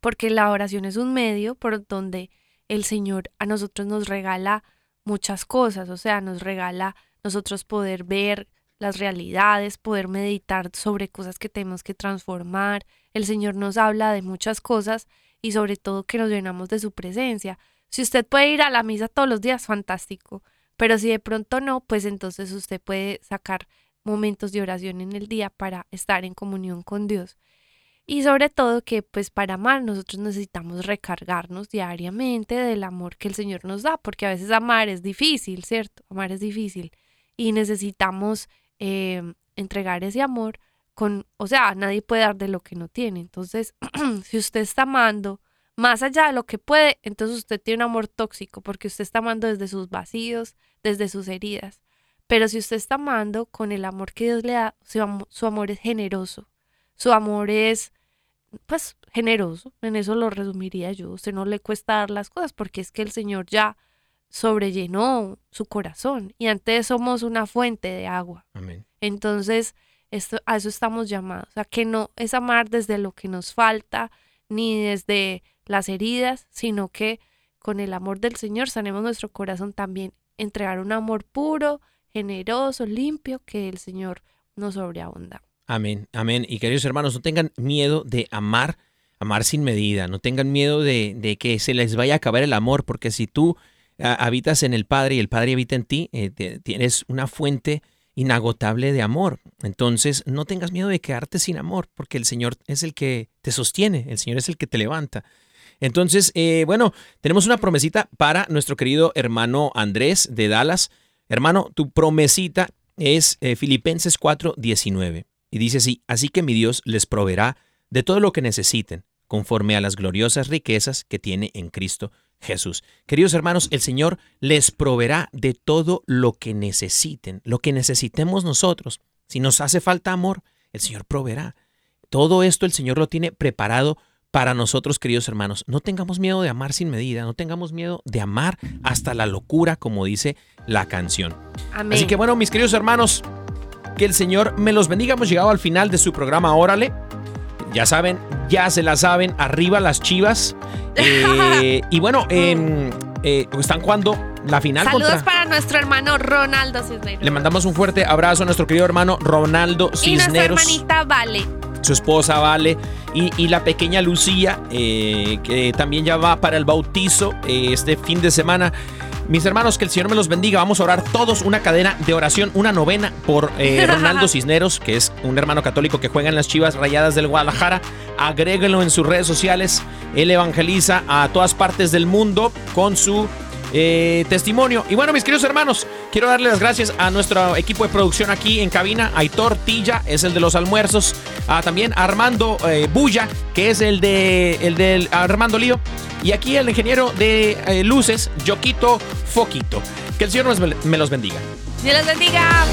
porque la oración es un medio por donde el Señor a nosotros nos regala muchas cosas, o sea, nos regala nosotros poder ver las realidades, poder meditar sobre cosas que tenemos que transformar. El Señor nos habla de muchas cosas y sobre todo que nos llenamos de su presencia. Si usted puede ir a la misa todos los días, fantástico. Pero si de pronto no, pues entonces usted puede sacar momentos de oración en el día para estar en comunión con Dios. Y sobre todo que pues para amar nosotros necesitamos recargarnos diariamente del amor que el Señor nos da, porque a veces amar es difícil, ¿cierto? Amar es difícil y necesitamos eh, entregar ese amor con, o sea, nadie puede dar de lo que no tiene. Entonces, si usted está amando más allá de lo que puede, entonces usted tiene un amor tóxico, porque usted está amando desde sus vacíos, desde sus heridas. Pero si usted está amando con el amor que Dios le da, su, am- su amor es generoso, su amor es, pues, generoso. En eso lo resumiría yo. Usted no le cuesta dar las cosas porque es que el Señor ya sobrellenó su corazón y antes somos una fuente de agua. Amén. Entonces, esto, a eso estamos llamados, a que no es amar desde lo que nos falta, ni desde las heridas, sino que con el amor del Señor sanemos nuestro corazón también, entregar un amor puro, generoso, limpio, que el Señor nos sobreabunda. Amén, amén. Y queridos hermanos, no tengan miedo de amar, amar sin medida. No tengan miedo de, de que se les vaya a acabar el amor, porque si tú ah, habitas en el Padre y el Padre habita en ti, eh, tienes una fuente inagotable de amor. Entonces, no tengas miedo de quedarte sin amor, porque el Señor es el que te sostiene, el Señor es el que te levanta. Entonces, eh, bueno, tenemos una promesita para nuestro querido hermano Andrés de Dallas. Hermano, tu promesita es eh, Filipenses 4:19 y dice así, así que mi Dios les proveerá de todo lo que necesiten, conforme a las gloriosas riquezas que tiene en Cristo Jesús. Queridos hermanos, el Señor les proveerá de todo lo que necesiten, lo que necesitemos nosotros. Si nos hace falta amor, el Señor proveerá. Todo esto el Señor lo tiene preparado para nosotros, queridos hermanos. No tengamos miedo de amar sin medida, no tengamos miedo de amar hasta la locura, como dice la canción. Amén. Así que bueno, mis queridos hermanos, que el Señor me los bendiga. Hemos llegado al final de su programa Órale. Ya saben, ya se la saben, arriba las chivas. Eh, y bueno, em, eh, están jugando la final Saludos contra... para nuestro hermano Ronaldo Cisneros. Le mandamos un fuerte abrazo a nuestro querido hermano Ronaldo y nuestra Cisneros hermanita Vale. su esposa Vale y, y la pequeña Lucía, eh, que también ya va para el bautizo este fin de semana. Mis hermanos, que el Señor me los bendiga. Vamos a orar todos una cadena de oración, una novena por eh, Ronaldo Cisneros, que es un hermano católico que juega en las Chivas Rayadas del Guadalajara. Agréguenlo en sus redes sociales. Él evangeliza a todas partes del mundo con su eh, testimonio. Y bueno, mis queridos hermanos, Quiero darle las gracias a nuestro equipo de producción aquí en cabina. Aitor Tilla es el de los almuerzos. Ah, también Armando eh, Bulla, que es el de el Armando Lío. Y aquí el ingeniero de eh, luces, Yoquito Foquito. Que el Señor me los bendiga. Dios los bendiga.